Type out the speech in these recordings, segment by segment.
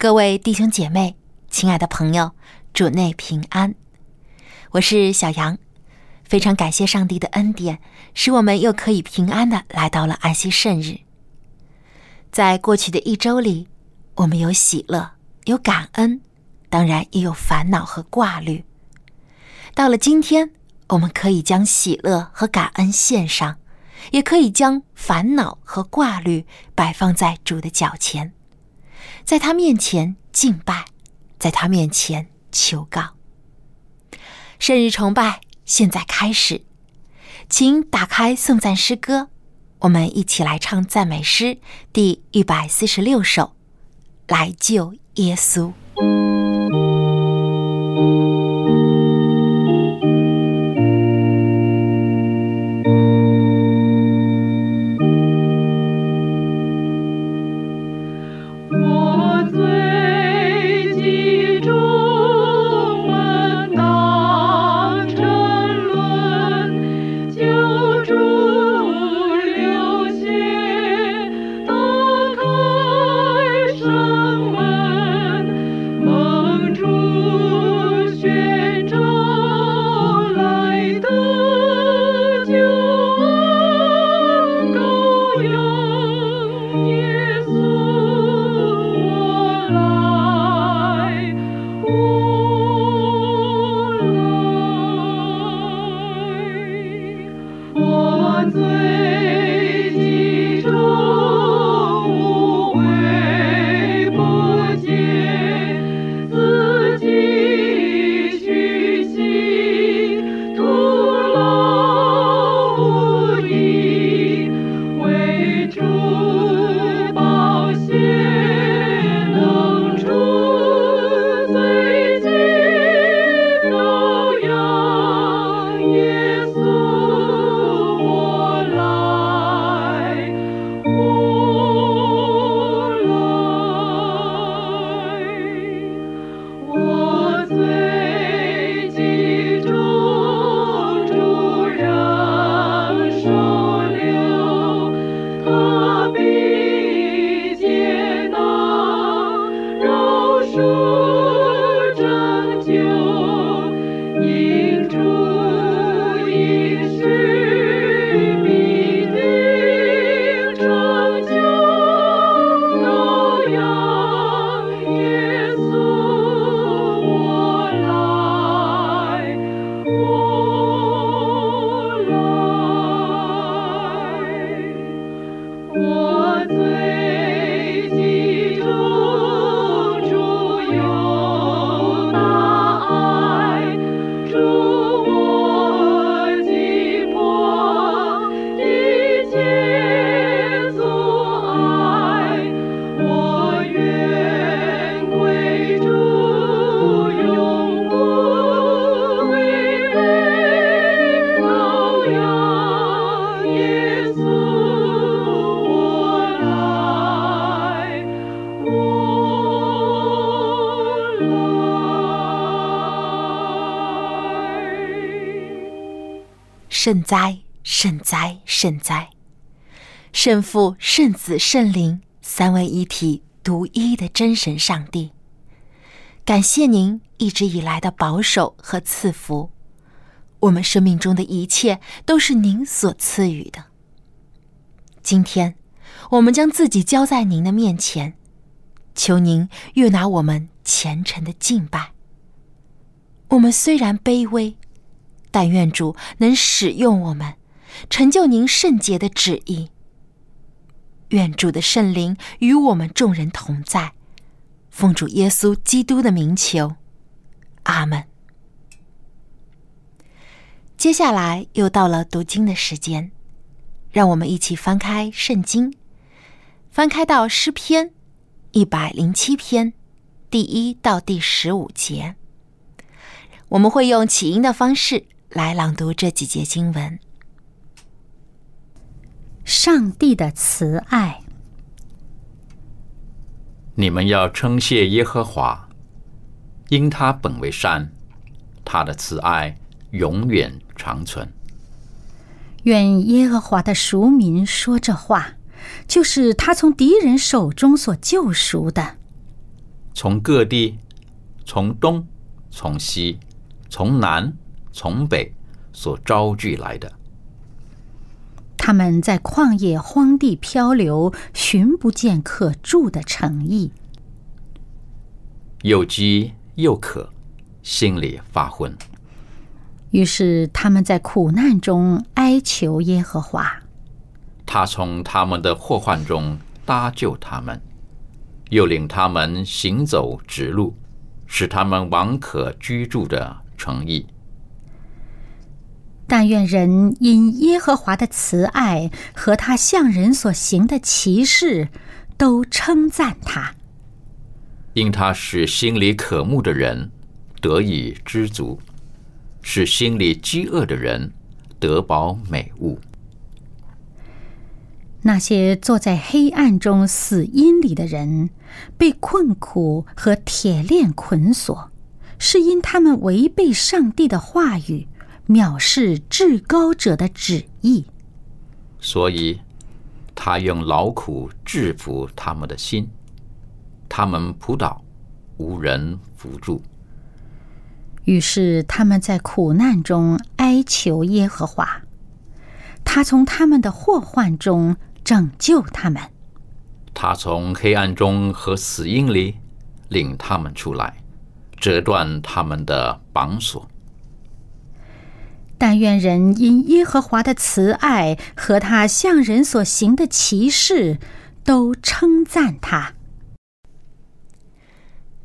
各位弟兄姐妹，亲爱的朋友，主内平安。我是小杨，非常感谢上帝的恩典，使我们又可以平安的来到了安息圣日。在过去的一周里，我们有喜乐，有感恩，当然也有烦恼和挂虑。到了今天，我们可以将喜乐和感恩献上，也可以将烦恼和挂虑摆放在主的脚前。在他面前敬拜，在他面前求告。圣日崇拜现在开始，请打开颂赞诗歌，我们一起来唱赞美诗第一百四十六首，来救耶稣。圣哉，圣哉，圣哉！圣父、圣子、圣灵三位一体、独一的真神上帝，感谢您一直以来的保守和赐福。我们生命中的一切都是您所赐予的。今天，我们将自己交在您的面前，求您悦纳我们虔诚的敬拜。我们虽然卑微。但愿主能使用我们，成就您圣洁的旨意。愿主的圣灵与我们众人同在，奉主耶稣基督的名求，阿门。接下来又到了读经的时间，让我们一起翻开圣经，翻开到诗篇一百零七篇第一到第十五节，我们会用起音的方式来朗读这几节经文。上帝的慈爱，你们要称谢耶和华，因他本为善，他的慈爱永远长存。愿耶和华的赎民说这话，就是他从敌人手中所救赎的。从各地，从东，从西，从南，从北，所招聚来的。他们在旷野荒地漂流，寻不见可住的诚意，又饥又渴，心里发昏。于是他们在苦难中哀求耶和华，他从他们的祸患中搭救他们，又领他们行走直路，使他们往可居住的城邑。但愿人因耶和华的慈爱和他向人所行的奇事，都称赞他。因他使心里渴慕的人得以知足，使心里饥饿的人得饱美物。那些坐在黑暗中死荫里的人，被困苦和铁链捆锁，是因他们违背上帝的话语。藐视至高者的旨意，所以他用劳苦制服他们的心，他们扑倒，无人扶助。于是他们在苦难中哀求耶和华，他从他们的祸患中拯救他们，他从黑暗中和死荫里领他们出来，折断他们的绑索。但愿人因耶和华的慈爱和他向人所行的奇事，都称赞他。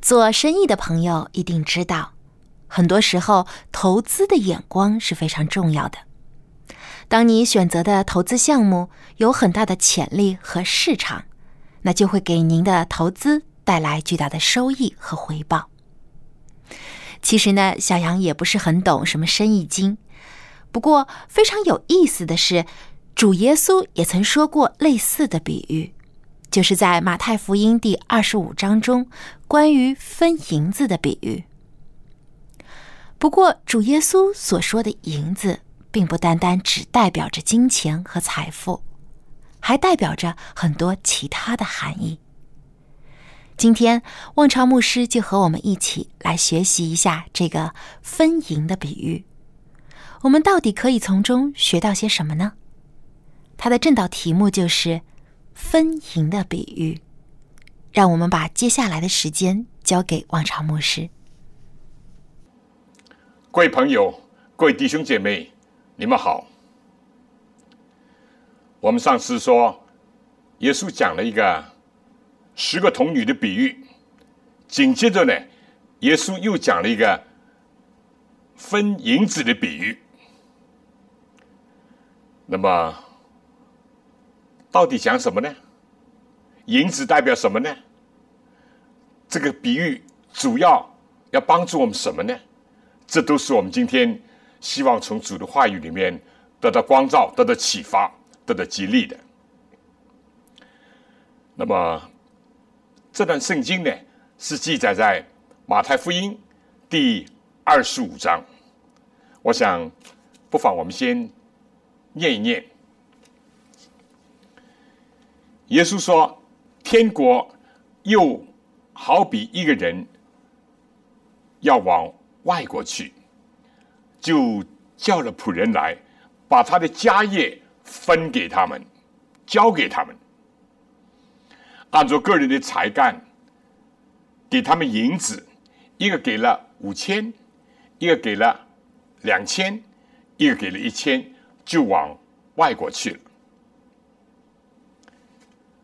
做生意的朋友一定知道，很多时候投资的眼光是非常重要的。当你选择的投资项目有很大的潜力和市场，那就会给您的投资带来巨大的收益和回报。其实呢，小杨也不是很懂什么生意经。不过非常有意思的是，主耶稣也曾说过类似的比喻，就是在马太福音第二十五章中关于分银子的比喻。不过，主耶稣所说的银子，并不单单只代表着金钱和财富，还代表着很多其他的含义。今天，望潮牧师就和我们一起来学习一下这个分银的比喻。我们到底可以从中学到些什么呢？它的正道题目就是“分银的比喻”。让我们把接下来的时间交给王朝牧师。各位朋友，各位弟兄姐妹，你们好。我们上次说，耶稣讲了一个十个童女的比喻，紧接着呢，耶稣又讲了一个分银子的比喻。那么，到底讲什么呢？银子代表什么呢？这个比喻主要要帮助我们什么呢？这都是我们今天希望从主的话语里面得到光照、得到启发、得到激励的。那么，这段圣经呢，是记载在马太福音第二十五章。我想，不妨我们先。念一念。耶稣说：“天国又好比一个人要往外国去，就叫了仆人来，把他的家业分给他们，交给他们，按照个人的才干，给他们银子，一个给了五千，一个给了两千，一个给了一千。”就往外国去了。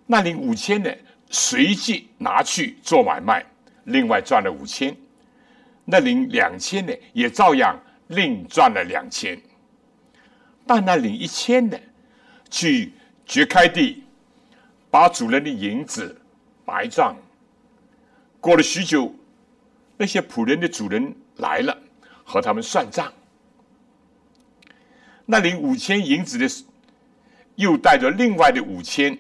那领五千的随即拿去做买卖，另外赚了五千；那领两千的也照样另赚了两千。但那领一千的去掘开地，把主人的银子埋葬。过了许久，那些仆人的主人来了，和他们算账。那领五千银子的，又带着另外的五千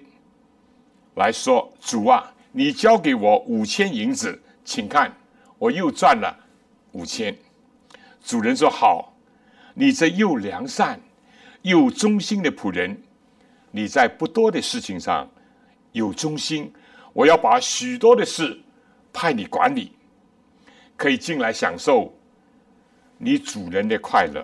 来说：“主啊，你交给我五千银子，请看，我又赚了五千。”主人说：“好，你这又良善又忠心的仆人，你在不多的事情上有忠心，我要把许多的事派你管理，可以进来享受你主人的快乐。”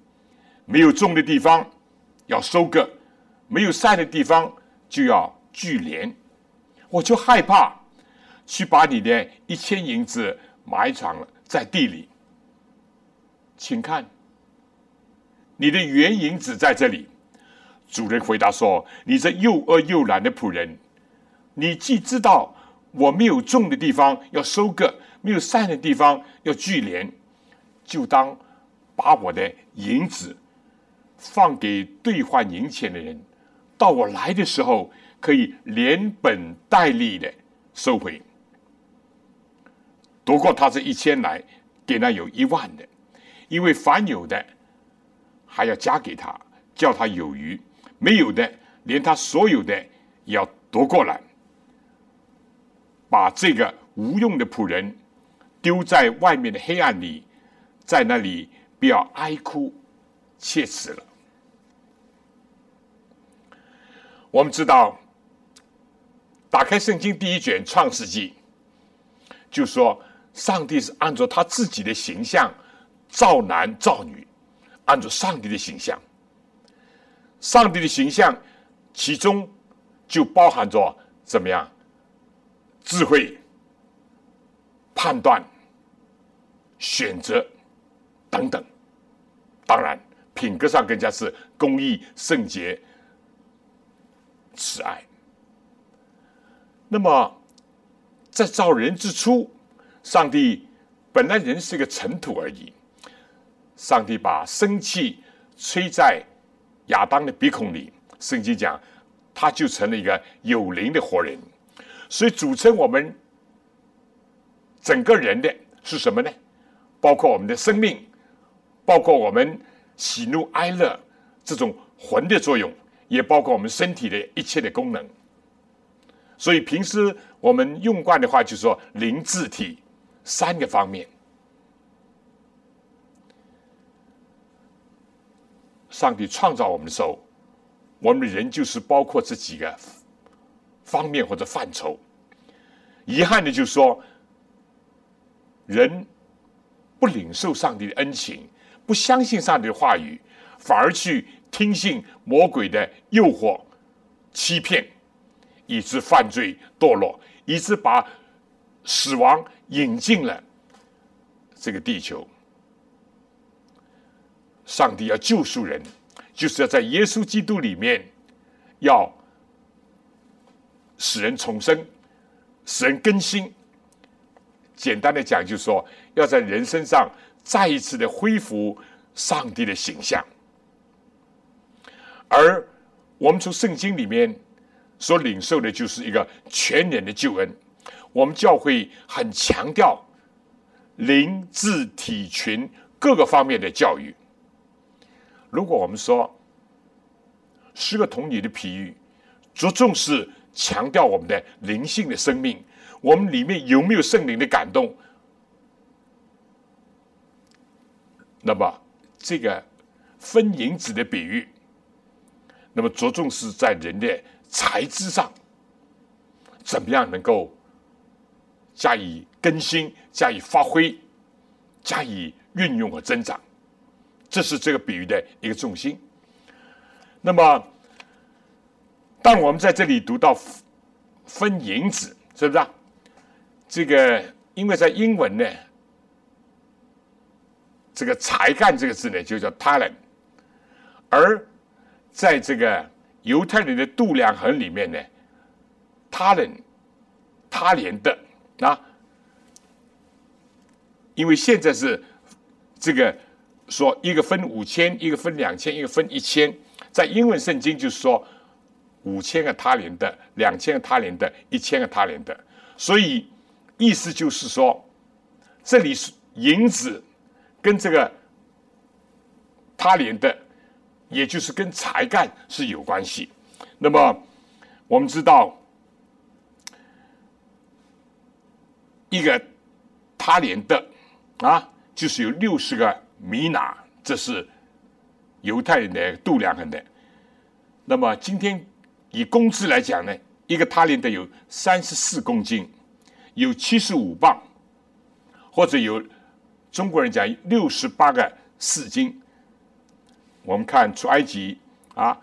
没有种的地方要收割，没有晒的地方就要聚连，我就害怕去把你的一千银子埋藏在地里。请看，你的原银子在这里。主人回答说：“你这又饿又懒的仆人，你既知道我没有种的地方要收割，没有晒的地方要聚连，就当把我的银子。”放给兑换银钱的人，到我来的时候，可以连本带利的收回。夺过他这一千来，给那有一万的，因为凡有的还要加给他，叫他有余；没有的，连他所有的也要夺过来，把这个无用的仆人丢在外面的黑暗里，在那里不要哀哭切齿了。我们知道，打开圣经第一卷《创世纪》，就说上帝是按照他自己的形象造男造女，按照上帝的形象。上帝的形象，其中就包含着怎么样智慧、判断、选择等等。当然，品格上更加是公义、圣洁。慈爱。那么，在造人之初，上帝本来人是一个尘土而已。上帝把生气吹在亚当的鼻孔里，圣经讲，他就成了一个有灵的活人。所以，组成我们整个人的是什么呢？包括我们的生命，包括我们喜怒哀乐这种魂的作用。也包括我们身体的一切的功能，所以平时我们用惯的话，就是说灵、智、体三个方面。上帝创造我们的时候，我们的人就是包括这几个方面或者范畴。遗憾的就是说，人不领受上帝的恩情，不相信上帝的话语，反而去。听信魔鬼的诱惑、欺骗，以致犯罪堕落，以致把死亡引进了这个地球。上帝要救赎人，就是要在耶稣基督里面，要使人重生，使人更新。简单的讲，就是说，要在人身上再一次的恢复上帝的形象。而我们从圣经里面所领受的，就是一个全人的救恩。我们教会很强调灵、智、体群各个方面的教育。如果我们说十个童女的比喻，着重是强调我们的灵性的生命，我们里面有没有圣灵的感动？那么这个分银子的比喻。那么着重是在人的才智上，怎么样能够加以更新、加以发挥、加以运用和增长，这是这个比喻的一个重心。那么但我们在这里读到分银子，是不是啊？这个因为在英文呢，这个才干这个字呢就叫 talent，而在这个犹太人的度量衡里面呢他人他连的啊，因为现在是这个说一个分五千，一个分两千，一个分一千，在英文圣经就是说五千个他连的，两千个他连的，一千个他连的，所以意思就是说，这里是银子跟这个他连的，也就是跟才干是有关系。那么我们知道。一个他连的啊，就是有六十个米拿，这是犹太人的度量衡的。那么今天以工资来讲呢，一个他连的有三十四公斤，有七十五磅，或者有中国人讲六十八个四斤。我们看出埃及啊，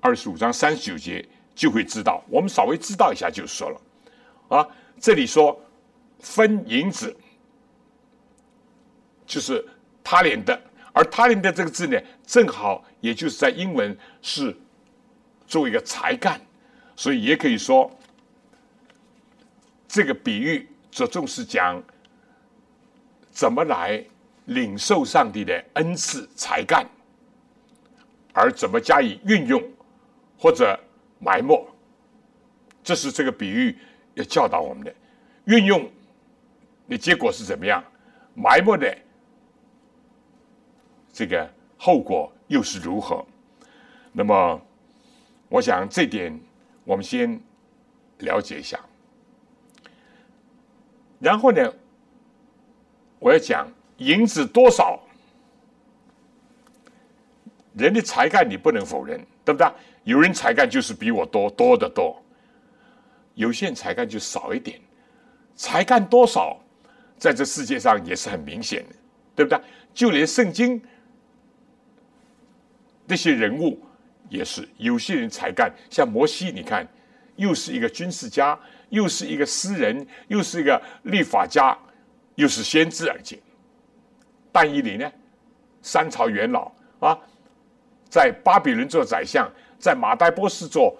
二十五章三十九节就会知道，我们稍微知道一下就说了啊，这里说。分银子就是他连的，而他连的这个字呢，正好也就是在英文是作为一个才干，所以也可以说这个比喻着重是讲怎么来领受上帝的恩赐才干，而怎么加以运用或者埋没，这是这个比喻要教导我们的运用。的结果是怎么样？埋没的这个后果又是如何？那么，我想这点我们先了解一下。然后呢，我要讲银子多少，人的才干你不能否认，对不对？有人才干就是比我多多得多，有些人才干就少一点，才干多少？在这世界上也是很明显的，对不对？就连圣经那些人物也是，有些人才干，像摩西，你看，又是一个军事家，又是一个诗人，又是一个立法家，又是先知而且。但以理呢，三朝元老啊，在巴比伦做宰相，在马代波斯做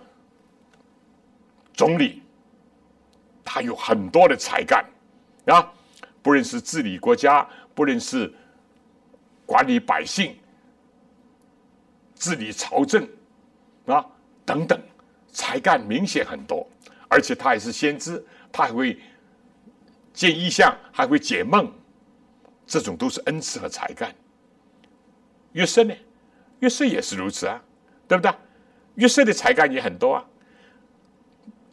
总理，他有很多的才干啊。不论是治理国家，不论是管理百姓、治理朝政啊等等，才干明显很多。而且他还是先知，他还会见异象，还会解梦，这种都是恩赐和才干。约瑟呢？约瑟也是如此啊，对不对？约瑟的才干也很多啊。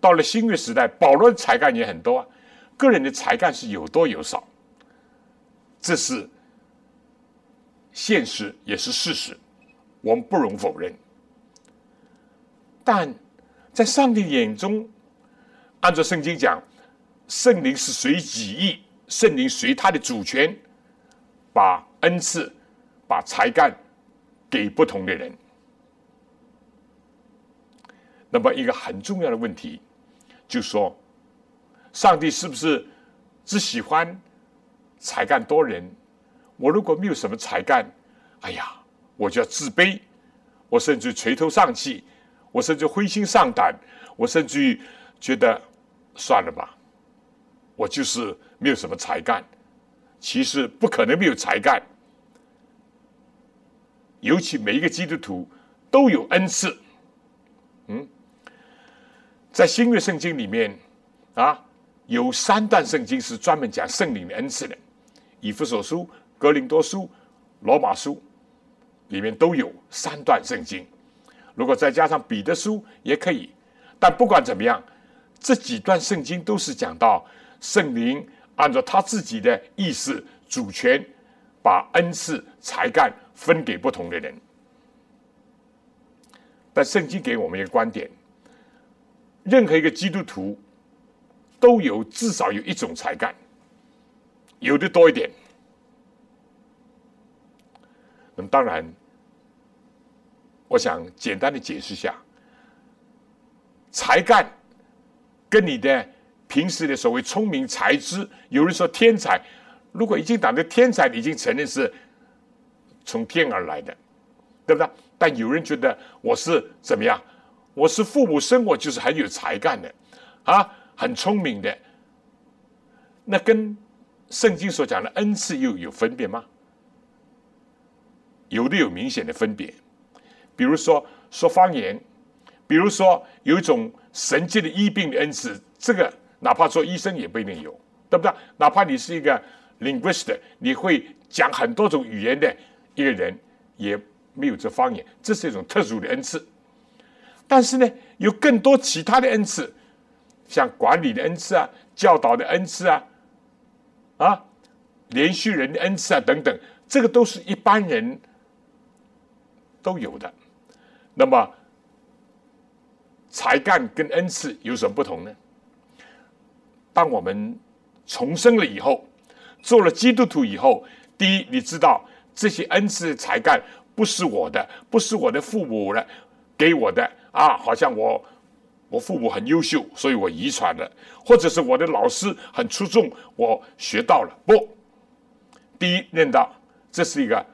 到了新约时代，保罗的才干也很多啊。个人的才干是有多有少，这是现实，也是事实，我们不容否认。但在上帝眼中，按照圣经讲，圣灵是随己意，圣灵随他的主权，把恩赐、把才干给不同的人。那么，一个很重要的问题，就说。上帝是不是只喜欢才干多人？我如果没有什么才干，哎呀，我就要自卑，我甚至垂头丧气，我甚至灰心丧胆，我甚至于觉得算了吧，我就是没有什么才干。其实不可能没有才干，尤其每一个基督徒都有恩赐。嗯，在新约圣经里面啊。有三段圣经是专门讲圣灵的恩赐的，《以弗所书》《格林多书》《罗马书》里面都有三段圣经。如果再加上彼得书也可以，但不管怎么样，这几段圣经都是讲到圣灵按照他自己的意思、主权，把恩赐、才干分给不同的人。但圣经给我们一个观点：任何一个基督徒。都有至少有一种才干，有的多一点。那么当然，我想简单的解释一下，才干跟你的平时的所谓聪明才智，有人说天才，如果已经打的天才，已经承认是从天而来的，对不对？但有人觉得我是怎么样？我是父母生我就是很有才干的，啊，很聪明的。那跟圣经所讲的恩赐又有分别吗？有的有明显的分别，比如说说方言，比如说有一种神迹的医病的恩赐，这个哪怕做医生也不一定有，对不对？哪怕你是一个 linguist，你会讲很多种语言的一个人，也没有这方言，这是一种特殊的恩赐。但是呢，有更多其他的恩赐，像管理的恩赐啊，教导的恩赐啊，啊，连续人的恩赐啊等等，这个都是一般人。都有的，那么才干跟恩赐有什么不同呢？当我们重生了以后，做了基督徒以后，第一，你知道这些恩赐才干不是我的，不是我的父母的给我的啊，好像我我父母很优秀，所以我遗传了，或者是我的老师很出众，我学到了。不，第一认到这是一个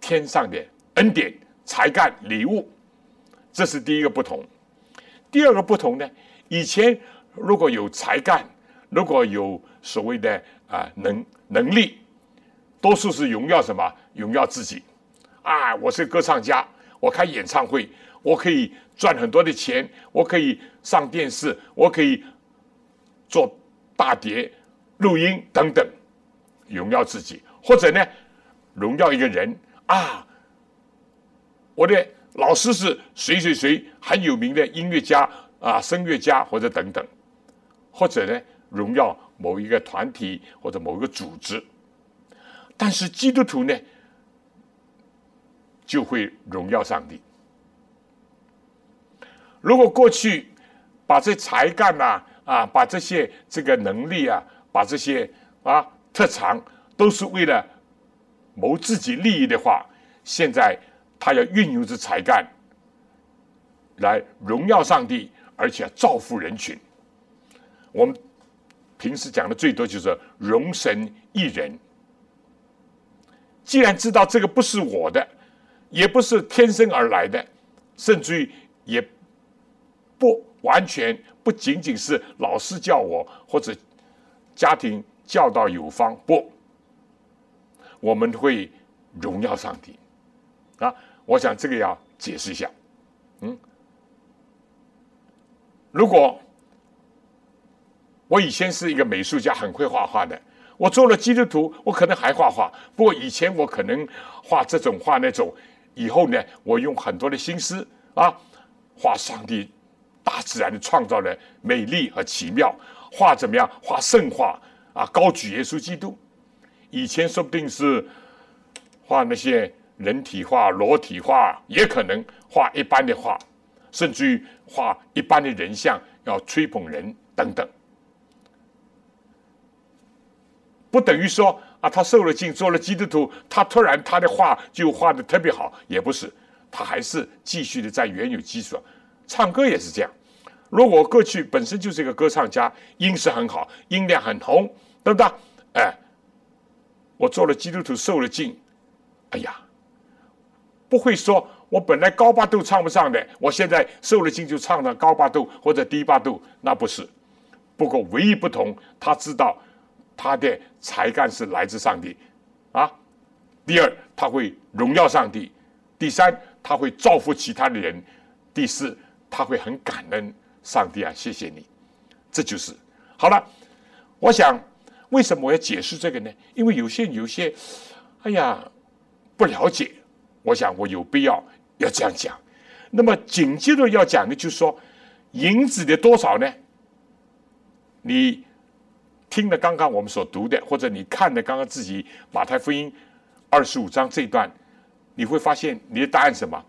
天上的恩典。才干礼物，这是第一个不同。第二个不同呢？以前如果有才干，如果有所谓的啊能能力，多数是荣耀什么？荣耀自己啊！我是歌唱家，我开演唱会，我可以赚很多的钱，我可以上电视，我可以做大碟录音等等，荣耀自己，或者呢，荣耀一个人啊。我的老师是谁谁谁很有名的音乐家啊，声乐家或者等等，或者呢荣耀某一个团体或者某一个组织。但是基督徒呢就会荣耀上帝。如果过去把这才干呐啊，把这些这个能力啊，把这些啊特长都是为了谋自己利益的话，现在。他要运用这才干来荣耀上帝，而且造福人群。我们平时讲的最多就是容神一人。既然知道这个不是我的，也不是天生而来的，甚至于也不完全不仅仅是老师教我或者家庭教导有方，不，我们会荣耀上帝啊。我想这个要解释一下，嗯，如果我以前是一个美术家，很会画画的，我做了基督徒，我可能还画画。不过以前我可能画这种画那种，以后呢，我用很多的心思啊，画上帝大自然的创造的美丽和奇妙，画怎么样？画圣画啊，高举耶稣基督。以前说不定是画那些。人体画、裸体画，也可能画一般的画，甚至于画一般的人像，要吹捧人等等，不等于说啊，他受了敬，做了基督徒，他突然他的画就画的特别好，也不是，他还是继续的在原有基础上，唱歌也是这样。如果过去本身就是一个歌唱家，音色很好，音量很红，对不对？哎，我做了基督徒，受了敬，哎呀。不会说，我本来高八度唱不上的，我现在受了惊就唱到高八度或者低八度，那不是。不过唯一不同，他知道他的才干是来自上帝，啊。第二，他会荣耀上帝；第三，他会造福其他的人；第四，他会很感恩上帝啊，谢谢你。这就是好了。我想，为什么我要解释这个呢？因为有些有些，哎呀，不了解。我想，我有必要要这样讲。那么紧接着要讲的，就是说银子的多少呢？你听了刚刚我们所读的，或者你看的刚刚自己马太福音二十五章这一段，你会发现你的答案什么？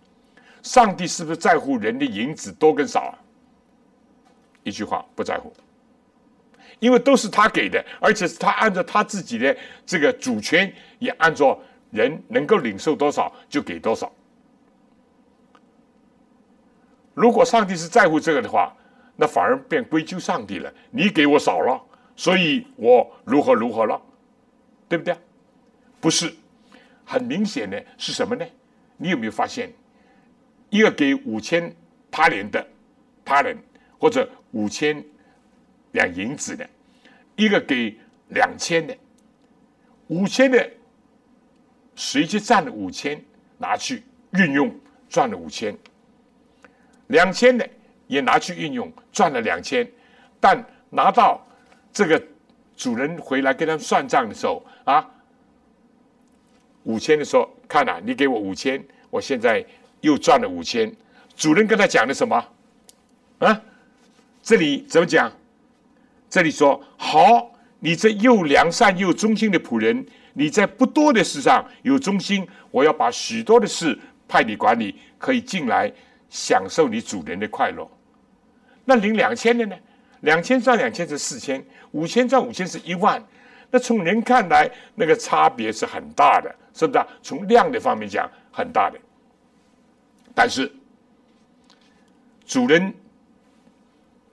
上帝是不是在乎人的银子多跟少啊？一句话，不在乎，因为都是他给的，而且是他按照他自己的这个主权，也按照。人能够领受多少就给多少。如果上帝是在乎这个的话，那反而变归咎上帝了。你给我少了，所以我如何如何了，对不对？不是，很明显的是什么呢？你有没有发现，一个给五千他连的他人，或者五千两银子的，一个给两千的，五千的谁去占了五千，拿去运用赚了五千，两千的也拿去运用赚了两千，但拿到这个主人回来跟他们算账的时候啊。五千的时候，看呐，你给我五千，我现在又赚了五千。主人跟他讲的什么？啊，这里怎么讲？这里说好，你这又良善又忠心的仆人，你在不多的事上有忠心，我要把许多的事派你管理，可以进来享受你主人的快乐。那领两千的呢？两千赚两千是四千，五千赚五千是一万。那从人看来，那个差别是很大的。是不是？从量的方面讲，很大的。但是主人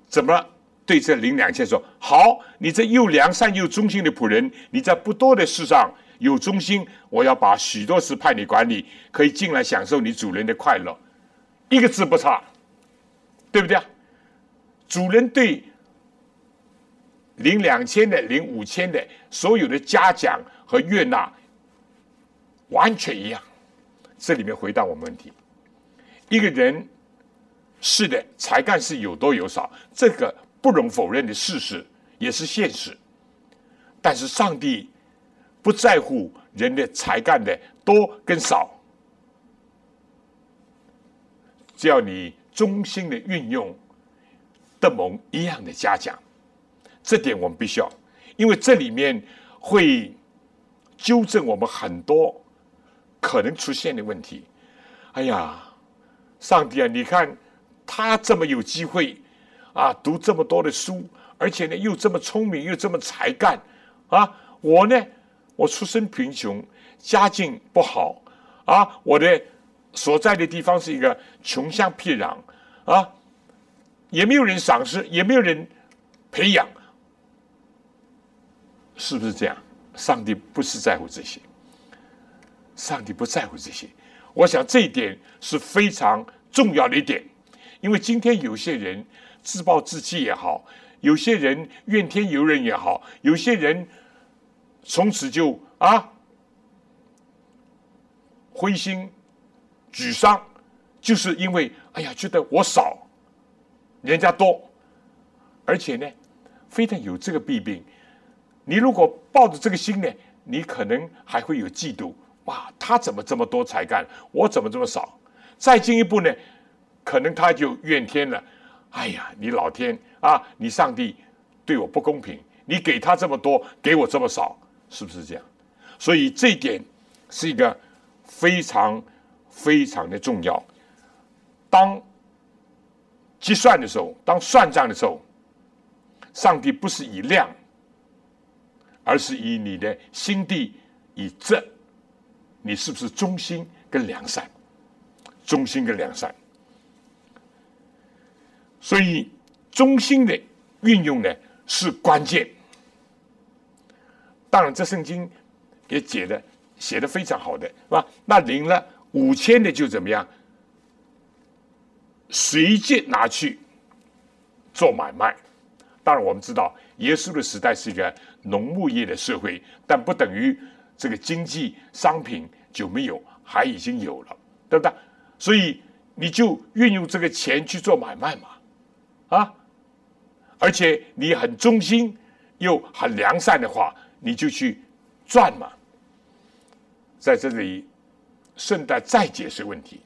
怎么对这零两千说？好，你这又良善又忠心的仆人，你在不多的事上有忠心，我要把许多事派你管理，可以进来享受你主人的快乐，一个字不差，对不对啊？主人对领两千的、领五千的所有的嘉奖和悦纳。完全一样，这里面回答我们问题：一个人是的，才干是有多有少，这个不容否认的事实，也是现实。但是上帝不在乎人的才干的多跟少，只要你忠心的运用，的蒙一样的嘉奖。这点我们必须要，因为这里面会纠正我们很多。可能出现的问题，哎呀，上帝啊！你看他这么有机会啊，读这么多的书，而且呢又这么聪明，又这么才干啊！我呢，我出身贫穷，家境不好啊，我的所在的地方是一个穷乡僻壤啊，也没有人赏识，也没有人培养，是不是这样？上帝不是在乎这些。上帝不在乎这些，我想这一点是非常重要的一点，因为今天有些人自暴自弃也好，有些人怨天尤人也好，有些人从此就啊灰心沮丧，就是因为哎呀觉得我少，人家多，而且呢，非但有这个弊病，你如果抱着这个心呢，你可能还会有嫉妒。哇，他怎么这么多才干，我怎么这么少？再进一步呢，可能他就怨天了。哎呀，你老天啊，你上帝对我不公平，你给他这么多，给我这么少，是不是这样？所以这一点是一个非常非常的重要。当计算的时候，当算账的时候，上帝不是以量，而是以你的心地以正。你是不是忠心跟良善？忠心跟良善，所以忠心的运用呢是关键。当然，这圣经也解的写的非常好的，是吧？那领了五千的就怎么样？随即拿去做买卖。当然，我们知道耶稣的时代是一个农牧业的社会，但不等于。这个经济商品就没有，还已经有了，对不对？所以你就运用这个钱去做买卖嘛，啊！而且你很忠心又很良善的话，你就去赚嘛。在这里顺带再解释问题，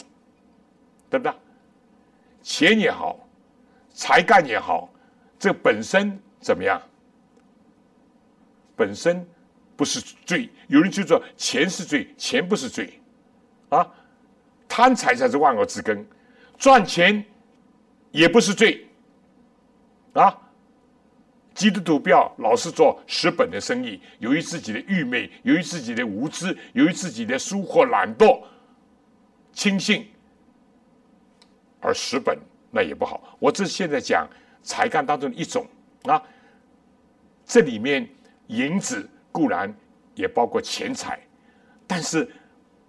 对不对？钱也好，才干也好，这本身怎么样？本身。不是罪，有人就说钱是罪，钱不是罪，啊，贪财才是万恶之根，赚钱也不是罪，啊，基督徒不要老是做蚀本的生意，由于自己的愚昧，由于自己的无知，由于自己的疏忽懒惰、轻信而蚀本，那也不好。我这现在讲才干当中的一种啊。这里面银子固然也包括钱财，但是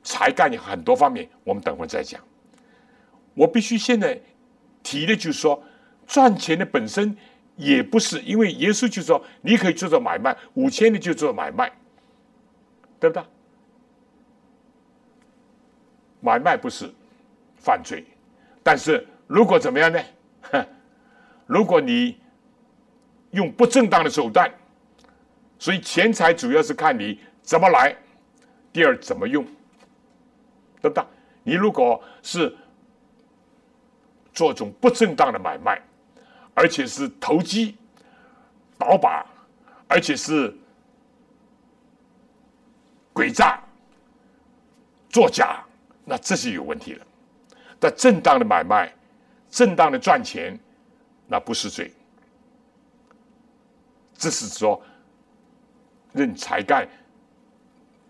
才干有很多方面，我们等会再讲。我必须现在提的就是说，赚钱的本身也不是，因为耶稣就说你可以做做买卖，五千的就做买卖，对不对？买卖不是犯罪，但是如果怎么样呢？如果你用不正当的手段，所以钱财主要是看你怎么来，第二怎么用，对不对？你如果是做种不正当的买卖，而且是投机倒把，而且是诡诈作假。那这是有问题的。但正当的买卖，正当的赚钱，那不是罪。这是说，任才干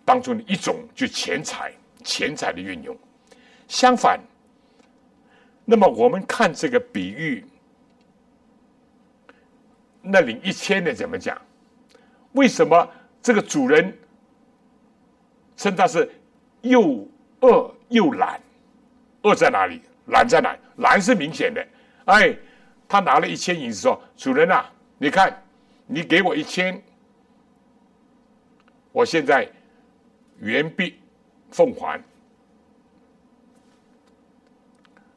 当中的一种，就钱财，钱财的运用。相反，那么我们看这个比喻，那领一千的怎么讲？为什么这个主人称他是又饿？又懒，饿在哪里？懒在哪？懒是明显的。哎，他拿了一千银子说：“主人啊，你看，你给我一千，我现在原币奉还。”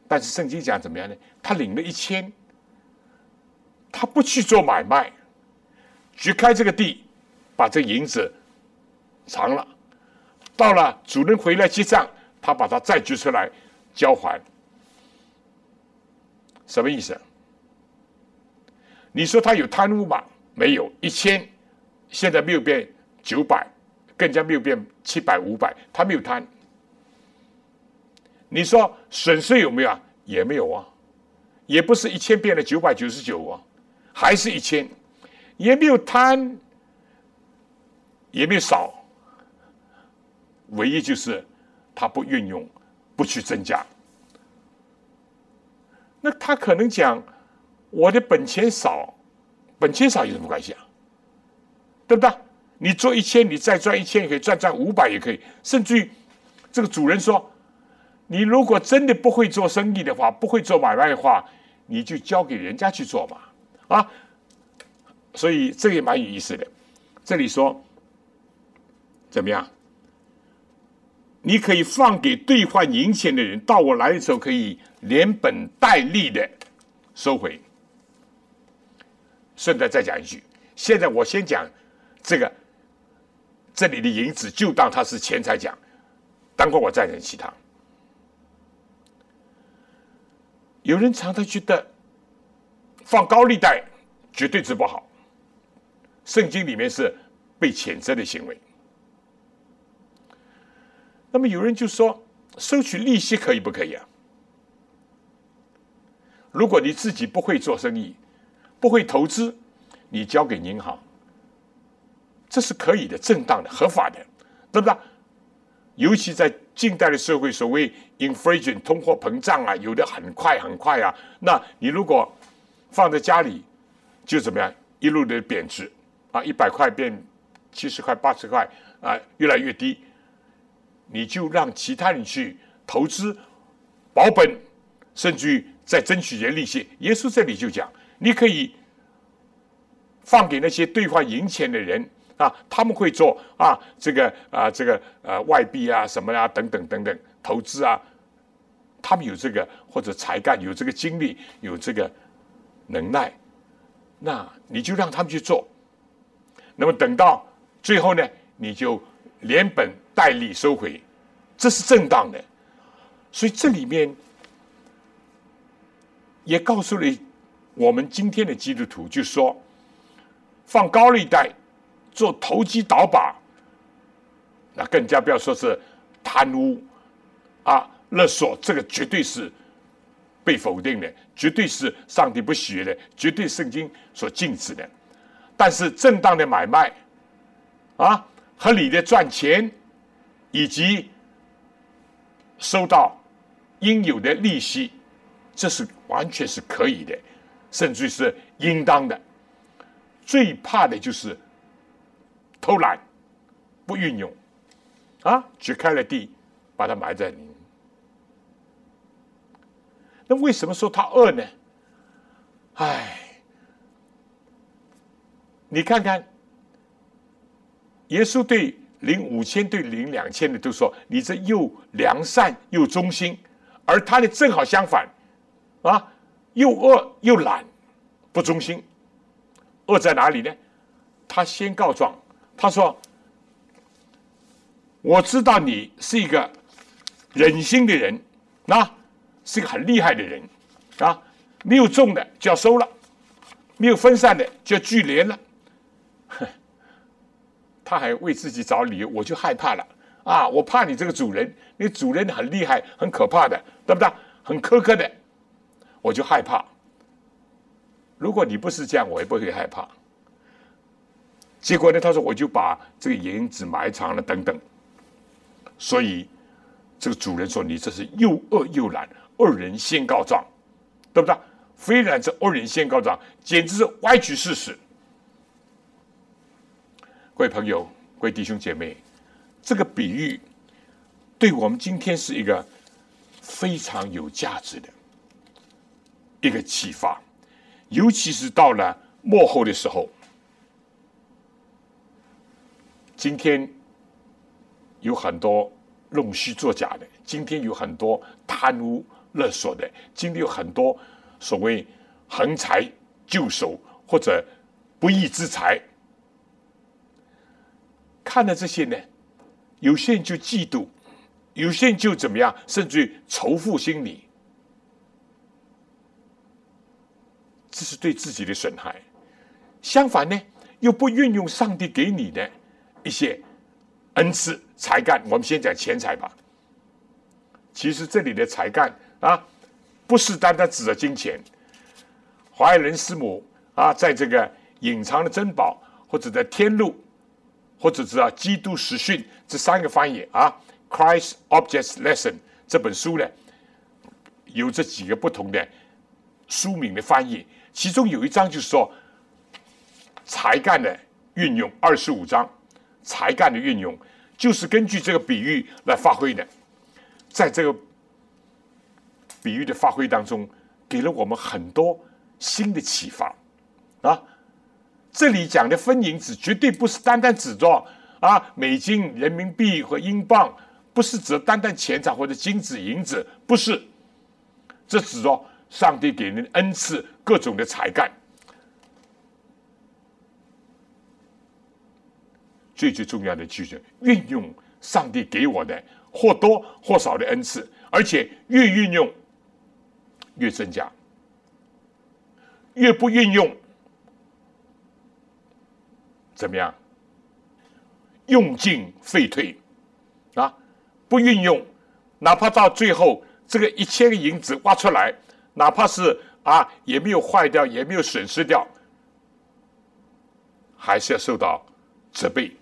但是圣经讲怎么样呢？他领了一千，他不去做买卖，掘开这个地，把这银子藏了。到了主人回来结账。他把它再掘出来交还，什么意思？你说他有贪污吗？没有，一千，现在没有变九百，更加没有变七百、五百，他没有贪。你说损失有没有啊？也没有啊，也不是一千变了九百九十九啊，还是一千，也没有贪，也没有少，唯一就是。他不运用，不去增加，那他可能讲我的本钱少，本钱少有什么关系啊？对不对？你做一千，你再赚一千也可以，赚赚五百也可以，甚至于这个主人说，你如果真的不会做生意的话，不会做买卖的话，你就交给人家去做嘛，啊，所以这也蛮有意思的。这里说怎么样？你可以放给兑换银钱的人，到我来的时候可以连本带利的收回。顺带再讲一句，现在我先讲这个这里的银子，就当它是钱财讲，等会我再讲其他。有人常常觉得放高利贷绝对治不好，圣经里面是被谴责的行为。那么有人就说，收取利息可以不可以啊？如果你自己不会做生意，不会投资，你交给银行，这是可以的、正当的、合法的，对不对？尤其在近代的社会，所谓 inflation 通货膨胀啊，有的很快很快啊。那你如果放在家里，就怎么样？一路的贬值啊，一百块变七十块、八十块啊，越来越低。你就让其他人去投资保本，甚至于再争取些利息。耶稣这里就讲，你可以放给那些兑换银钱的人啊，他们会做啊，这个啊，这个呃外币啊，什么呀，等等等等投资啊，他们有这个或者才干，有这个精力，有这个能耐，那你就让他们去做。那么等到最后呢，你就连本。带利收回，这是正当的，所以这里面也告诉了我们今天的基督徒，就说放高利贷、做投机倒把，那更加不要说是贪污啊、勒索，这个绝对是被否定的，绝对是上帝不喜悦的，绝对圣经所禁止的。但是正当的买卖啊，合理的赚钱。以及收到应有的利息，这是完全是可以的。甚至是应当的。最怕的就是偷懒，不运用，啊，掘开了地，把它埋在里面。那为什么说他恶呢？唉，你看看，耶稣对领五千对领两千的都说：“你这又良善又忠心。”而他呢，正好相反，啊，又恶又懒，不忠心。恶在哪里呢？他先告状，他说：“我知道你是一个忍心的人，啊，是个很厉害的人，啊，没有种的就要收了，没有分散的就要聚连了。”他还为自己找理由，我就害怕了啊！我怕你这个主人，你主人很厉害，很可怕的，对不对？很苛刻的，我就害怕。如果你不是这样，我也不会害怕。结果呢？他说：“我就把这个银子埋藏了，等等。”所以，这个主人说：“你这是又恶又懒，二人先告状，对不对？非然这二人先告状，简直是歪曲事实。”各位朋友，各位弟兄姐妹，这个比喻对我们今天是一个非常有价值的一个启发。尤其是到了末后的时候，今天有很多弄虚作假的，今天有很多贪污勒索的，今天有很多所谓横财就手或者不义之财。看了这些呢，有些人就嫉妒，有些人就怎么样，甚至于仇富心理。这是对自己的损害。相反呢，又不运用上帝给你的一些恩赐才干。我们先讲钱财吧。其实这里的才干啊，不是单单指着金钱。华人师母啊，在这个隐藏的珍宝，或者在天路，或者知道基督实训这三个翻译啊，《Christ Objects Lesson》这本书呢，有这几个不同的书名的翻译。其中有一章就是说才干的运用，二十五章才干的运用，就是根据这个比喻来发挥的。在这个比喻的发挥当中，给了我们很多新的启发啊！这里讲的分银子，绝对不是单单指着啊美金、人民币和英镑，不是指单单钱财或者金子、银子，不是，这指着。上帝给人恩赐各种的才干，最最重要的就是运用上帝给我的或多或少的恩赐，而且越运用越增加，越不运用怎么样？用尽废退啊！不运用，哪怕到最后这个一千个银子挖出来。哪怕是啊，也没有坏掉，也没有损失掉，还是要受到责备。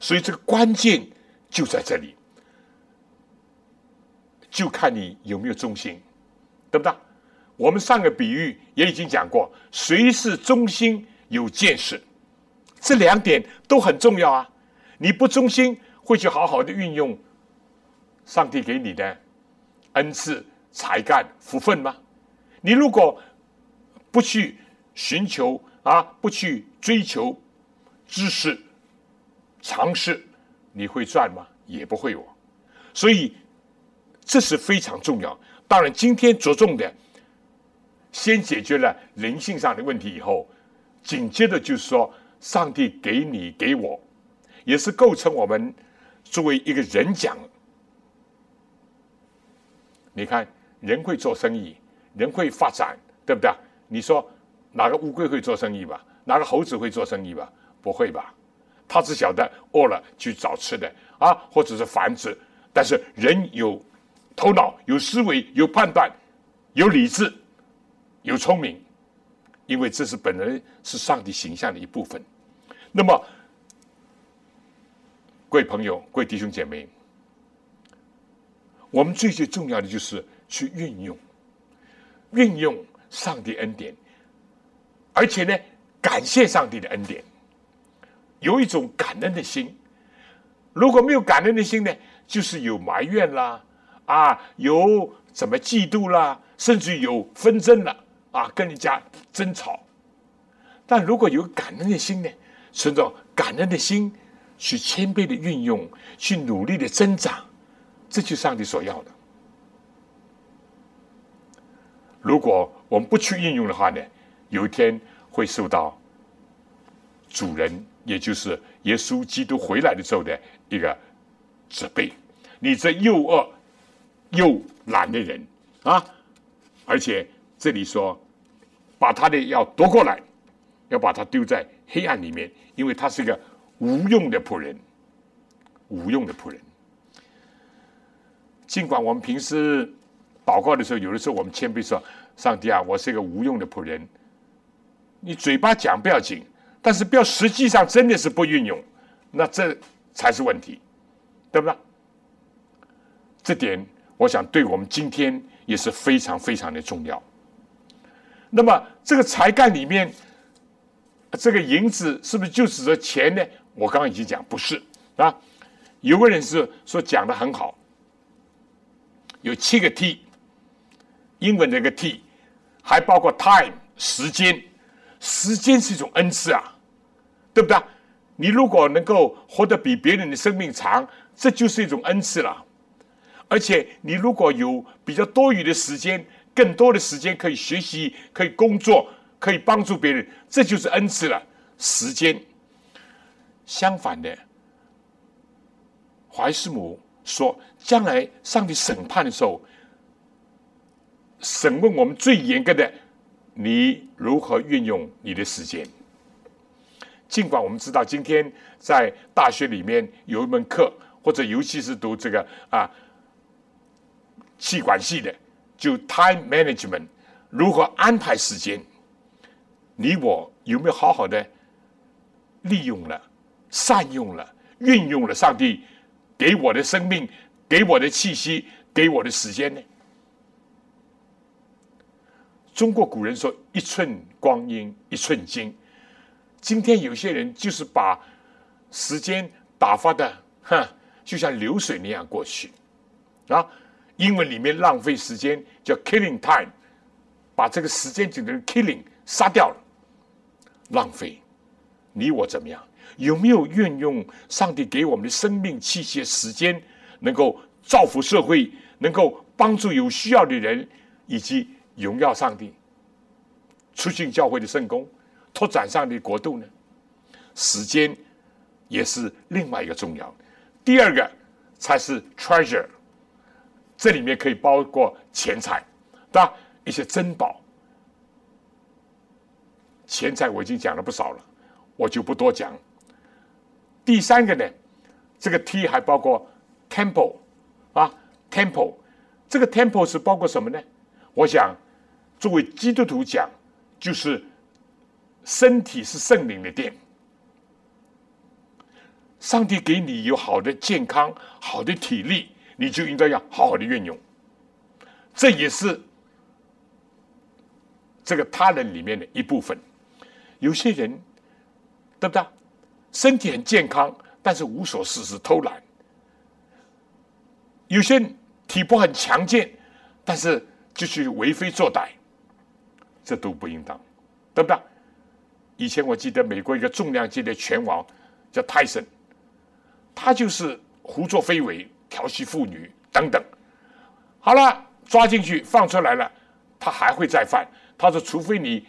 所以这个关键就在这里，就看你有没有忠心，对不对？我们上个比喻也已经讲过，谁是忠心有见识，这两点都很重要啊。你不忠心，会去好好的运用上帝给你的恩赐。才干福分吗？你如果不去寻求啊，不去追求知识、尝试，你会赚吗？也不会哦。所以这是非常重要。当然，今天着重的，先解决了人性上的问题以后，紧接着就是说，上帝给你给我，也是构成我们作为一个人讲。你看。人会做生意，人会发展，对不对？你说哪个乌龟会做生意吧？哪个猴子会做生意吧？不会吧？他只晓得饿了去找吃的啊，或者是繁殖。但是人有头脑、有思维、有判断、有理智、有聪明，因为这是本人是上帝形象的一部分。那么，各位朋友、各位弟兄姐妹，我们最最重要的就是。去运用，运用上帝恩典，而且呢，感谢上帝的恩典，有一种感恩的心。如果没有感恩的心呢，就是有埋怨啦，啊，有怎么嫉妒啦，甚至有纷争了，啊，跟人家争吵。但如果有感恩的心呢，存着感恩的心去谦卑的运用，去努力的增长，这就是上帝所要的。如果我们不去运用的话呢，有一天会受到主人，也就是耶稣基督回来的时候的一个责备。你这又恶又懒的人啊！而且这里说，把他的要夺过来，要把他丢在黑暗里面，因为他是个无用的仆人，无用的仆人。尽管我们平时。祷告的时候，有的时候我们谦卑说：“上帝啊，我是一个无用的仆人。”你嘴巴讲不要紧，但是不要实际上真的是不运用，那这才是问题，对不对？这点我想对我们今天也是非常非常的重要。那么这个才干里面，这个银子是不是就指着钱呢？我刚刚已经讲不是啊。有个人是说讲的很好，有七个 T。英文那个 T，还包括 time 时间，时间是一种恩赐啊，对不对？你如果能够活得比别人的生命长，这就是一种恩赐了。而且你如果有比较多余的时间，更多的时间可以学习、可以工作、可以帮助别人，这就是恩赐了。时间。相反的，怀斯姆说，将来上帝审判的时候。审问我们最严格的，你如何运用你的时间？尽管我们知道，今天在大学里面有一门课，或者尤其是读这个啊，气管系的，就 time management，如何安排时间？你我有没有好好的利用了、善用了、运用了上帝给我的生命、给我的气息、给我的时间呢？中国古人说：“一寸光阴一寸金。”今天有些人就是把时间打发的，哼，就像流水那样过去啊。英文里面浪费时间叫 “killing time”，把这个时间整个 “killing” 杀掉了，浪费。你我怎么样？有没有运用上帝给我们的生命器械时间，能够造福社会，能够帮助有需要的人，以及？荣耀上帝，促进教会的圣功，拓展上帝国度呢？时间也是另外一个重要。第二个才是 treasure，这里面可以包括钱财，对吧？一些珍宝。钱财我已经讲了不少了，我就不多讲。第三个呢，这个 T 还包括 temple 啊，temple，这个 temple 是包括什么呢？我想。作为基督徒讲，就是身体是圣灵的殿。上帝给你有好的健康、好的体力，你就应该要好好的运用。这也是这个他人里面的一部分。有些人，对不对？身体很健康，但是无所事事、偷懒；有些人体魄很强健，但是就去为非作歹。这都不应当，对不对？以前我记得美国一个重量级的拳王叫泰森，他就是胡作非为、调戏妇女等等。好了，抓进去放出来了，他还会再犯。他说：“除非你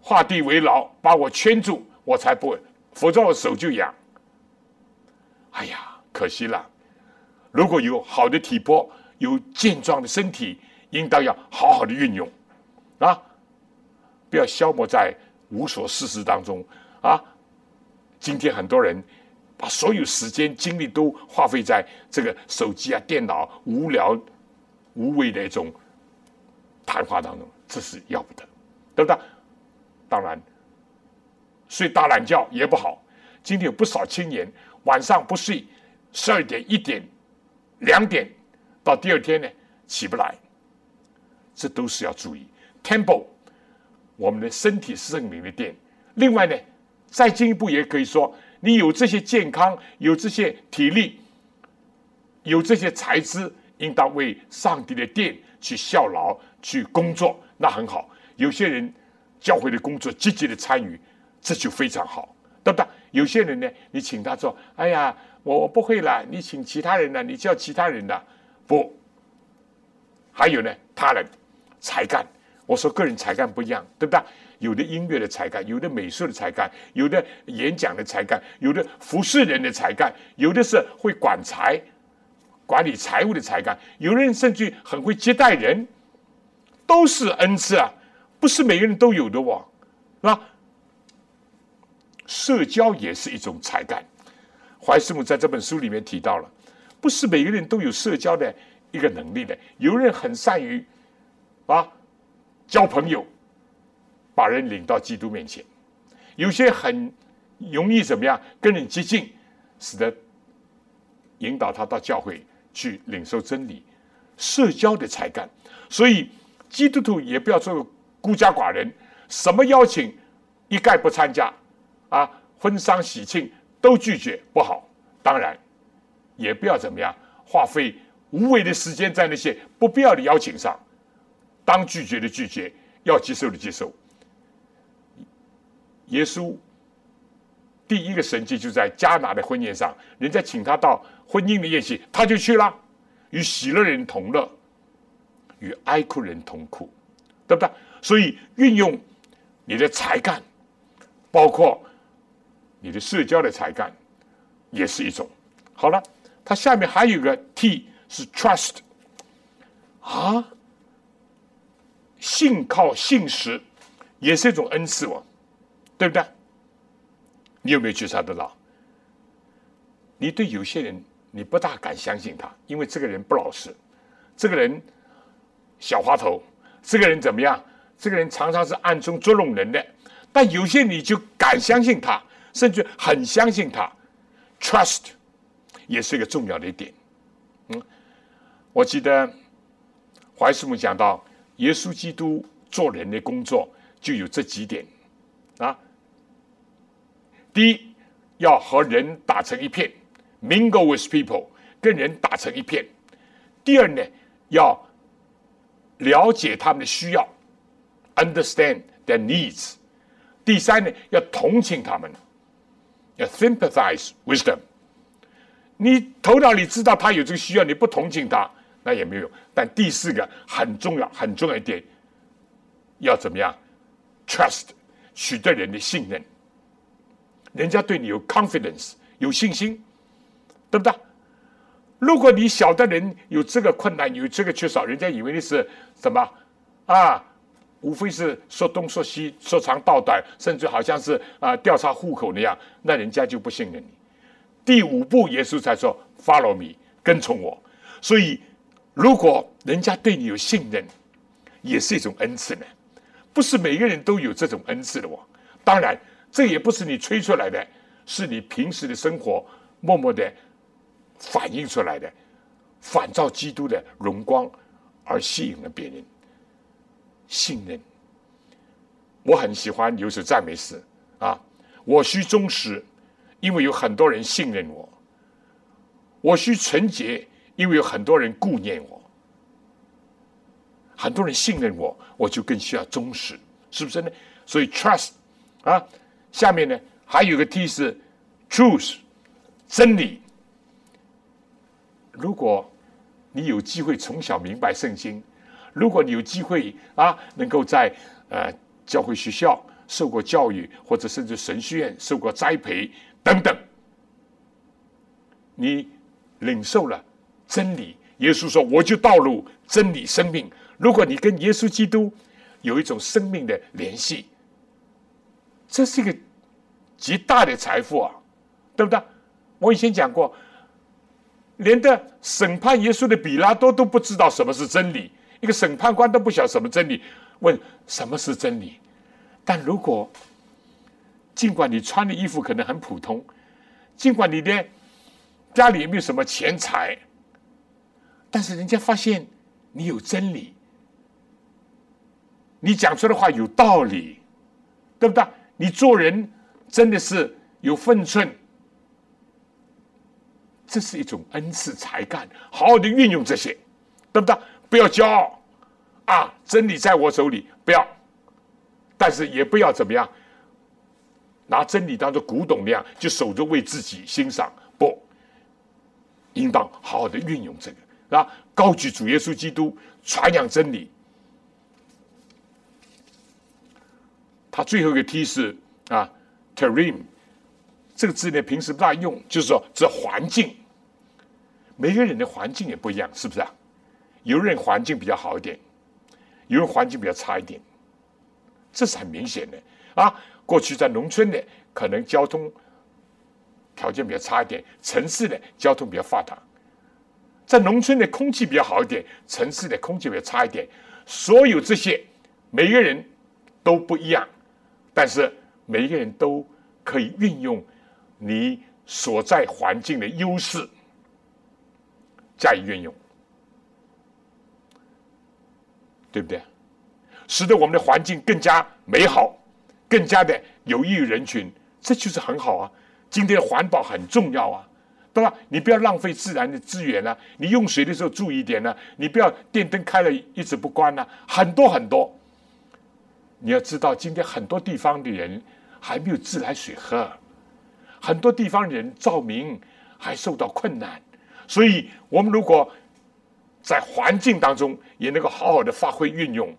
画地为牢，把我圈住，我才不会，否则我手就痒。”哎呀，可惜了。如果有好的体魄、有健壮的身体，应当要好好的运用啊。不要消磨在无所事事当中啊！今天很多人把所有时间精力都花费在这个手机啊、电脑无聊无谓的一种谈话当中，这是要不得，对不对？当然，睡大懒觉也不好。今天有不少青年晚上不睡，十二点、一点、两点，到第二天呢起不来，这都是要注意。temple，我们的身体是圣灵的殿。另外呢，再进一步也可以说，你有这些健康，有这些体力，有这些才智，应当为上帝的殿去效劳、去工作，那很好。有些人教会的工作积极的参与，这就非常好，对不对？有些人呢，你请他做，哎呀，我我不会了，你请其他人呢，你叫其他人的，不。还有呢，他人才干，我说个人才干不一样，对不对？有的音乐的才干，有的美术的才干，有的演讲的才干，有的服侍人的才干，有的是会管财、管理财务的才干，有的人甚至很会接待人，都是恩赐啊，不是每个人都有的哦，是吧？社交也是一种才干，怀斯姆在这本书里面提到了，不是每个人都有社交的一个能力的，有人很善于啊交朋友。把人领到基督面前，有些很容易怎么样跟人接近，使得引导他到教会去领受真理，社交的才干。所以基督徒也不要做孤家寡人，什么邀请一概不参加，啊，婚丧喜庆都拒绝不好。当然，也不要怎么样花费无谓的时间在那些不必要的邀请上，当拒绝的拒绝，要接受的接受。耶稣第一个神迹就在迦拿的婚宴上，人家请他到婚姻的宴席，他就去了，与喜乐人同乐，与哀哭人同哭，对不对？所以运用你的才干，包括你的社交的才干，也是一种。好了，它下面还有一个 T 是 trust 啊，信靠信实也是一种恩赐哦。对不对？你有没有觉察得到？你对有些人你不大敢相信他，因为这个人不老实，这个人小滑头，这个人怎么样？这个人常常是暗中捉弄人的。但有些你就敢相信他，甚至很相信他，trust 也是一个重要的一点。嗯，我记得怀斯姆讲到，耶稣基督做人的工作就有这几点啊。第一，要和人打成一片，mingle with people，跟人打成一片。第二呢，要了解他们的需要，understand their needs。第三呢，要同情他们，要 sympathize with them。你头脑里知道他有这个需要，你不同情他，那也没有用。但第四个很重要，很重要一点，要怎么样？trust，取得人的信任。人家对你有 confidence，有信心，对不对？如果你晓得人有这个困难，有这个缺少，人家以为你是什么啊？无非是说东说西，说长道短，甚至好像是啊调查户口那样，那人家就不信任你。第五步，耶稣才说 “follow me”，跟从我。所以，如果人家对你有信任，也是一种恩赐呢。不是每个人都有这种恩赐的哦。当然。这也不是你吹出来的，是你平时的生活默默的反映出来的，反照基督的荣光而吸引了别人。信任，我很喜欢有首赞美诗啊，我需忠实，因为有很多人信任我；我需纯洁，因为有很多人顾念我。很多人信任我，我就更需要忠实，是不是呢？所以 trust 啊。下面呢，还有个 T 是 truth，真理。如果你有机会从小明白圣经，如果你有机会啊，能够在呃教会学校受过教育，或者甚至神学院受过栽培等等，你领受了真理。耶稣说：“我就道路、真理、生命。”如果你跟耶稣基督有一种生命的联系。这是一个极大的财富啊，对不对？我以前讲过，连的审判耶稣的比拉多都不知道什么是真理，一个审判官都不晓什么真理。问什么是真理？但如果尽管你穿的衣服可能很普通，尽管你的家里也没有什么钱财，但是人家发现你有真理，你讲出的话有道理，对不对？你做人真的是有分寸，这是一种恩赐才干，好好的运用这些，对不对？不要骄傲啊！真理在我手里，不要，但是也不要怎么样，拿真理当做古董那样就守着为自己欣赏，不，应当好好的运用这个啊，高举主耶稣基督，传扬真理。他最后一个 T 是啊，terim 这个字呢，平时不大用，就是说这环境，每个人的环境也不一样，是不是啊？有人环境比较好一点，有人环境比较差一点，这是很明显的啊。过去在农村的，可能交通条件比较差一点；城市的交通比较发达，在农村的空气比较好一点，城市的空气比较差一点。所有这些，每个人都不一样。但是每一个人都可以运用你所在环境的优势加以运用，对不对？使得我们的环境更加美好，更加的有益于人群，这就是很好啊！今天的环保很重要啊，对吧？你不要浪费自然的资源啊！你用水的时候注意一点呢，你不要电灯开了一直不关呢，很多很多。你要知道，今天很多地方的人还没有自来水喝，很多地方人照明还受到困难，所以我们如果在环境当中也能够好好的发挥运用，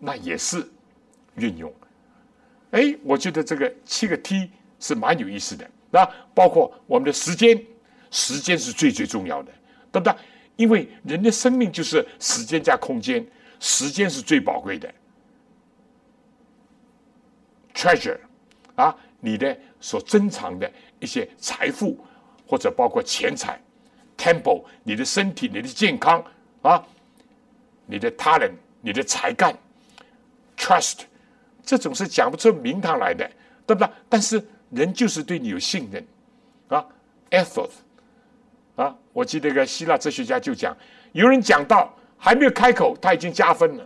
那也是运用。哎，我觉得这个七个 T 是蛮有意思的，那包括我们的时间，时间是最最重要的，对不对？因为人的生命就是时间加空间，时间是最宝贵的。treasure，啊，你的所珍藏的一些财富，或者包括钱财，temple，你的身体，你的健康，啊，你的他人你的才干，trust，这种是讲不出名堂来的，对不对？但是人就是对你有信任，啊，effort，啊，我记得一个希腊哲学家就讲，有人讲到还没有开口，他已经加分了；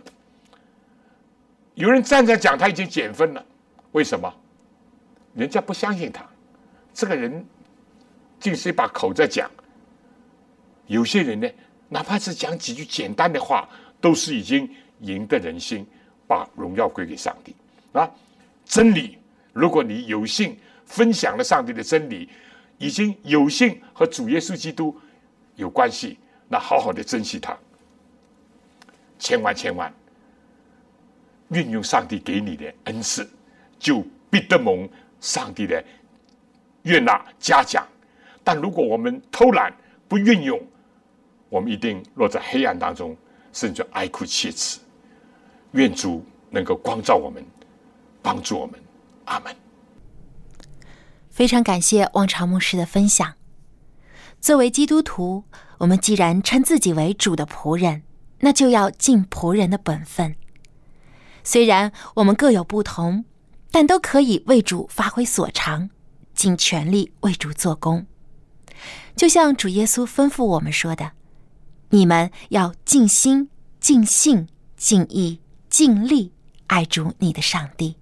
有人站在讲，他已经减分了。为什么？人家不相信他，这个人竟是一把口在讲。有些人呢，哪怕是讲几句简单的话，都是已经赢得人心，把荣耀归给上帝啊！真理，如果你有幸分享了上帝的真理，已经有幸和主耶稣基督有关系，那好好的珍惜它，千万千万运用上帝给你的恩赐。就必得蒙上帝的悦纳嘉奖，但如果我们偷懒不运用，我们一定落在黑暗当中，甚至哀哭切齿。愿主能够光照我们，帮助我们。阿门。非常感谢望潮牧师的分享。作为基督徒，我们既然称自己为主的仆人，那就要尽仆人的本分。虽然我们各有不同。但都可以为主发挥所长，尽全力为主做工。就像主耶稣吩咐我们说的：“你们要尽心、尽性、尽意、尽力爱主你的上帝。”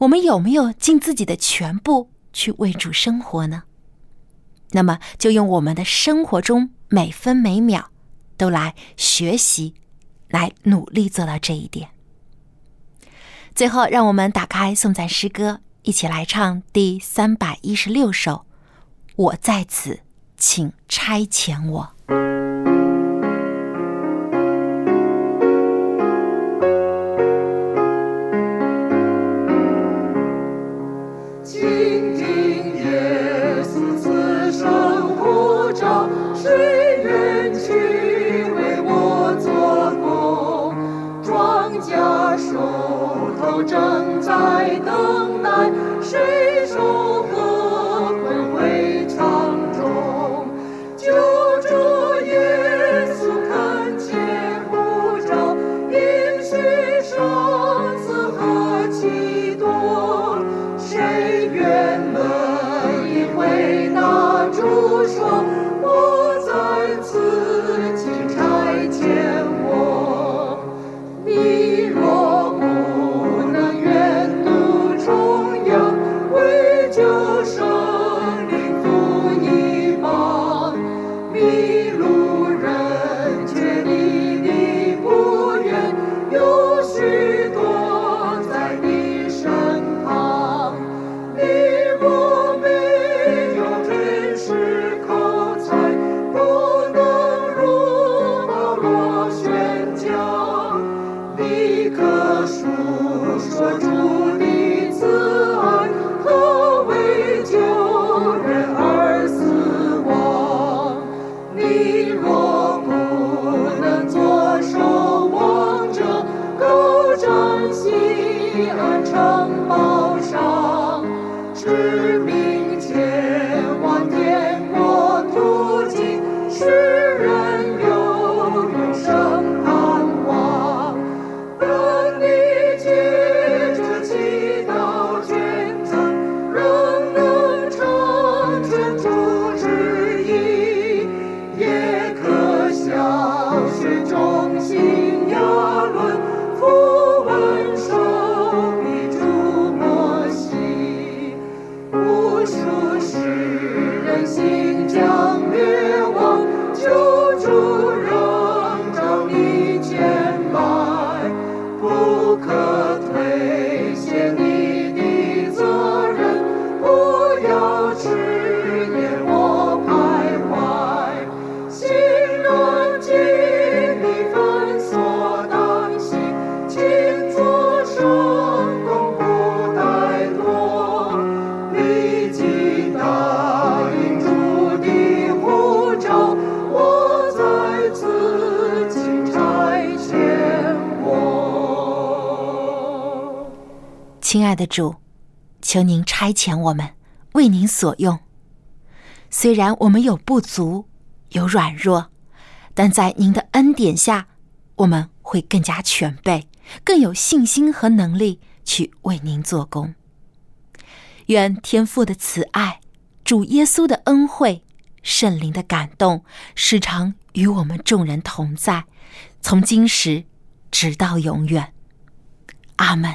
我们有没有尽自己的全部去为主生活呢？那么，就用我们的生活中每分每秒都来学习，来努力做到这一点。最后，让我们打开颂赞诗歌，一起来唱第三百一十六首。我在此，请差遣我。爱的主，求您差遣我们为您所用。虽然我们有不足，有软弱，但在您的恩典下，我们会更加全备，更有信心和能力去为您做工。愿天父的慈爱、主耶稣的恩惠、圣灵的感动，时常与我们众人同在，从今时直到永远。阿门。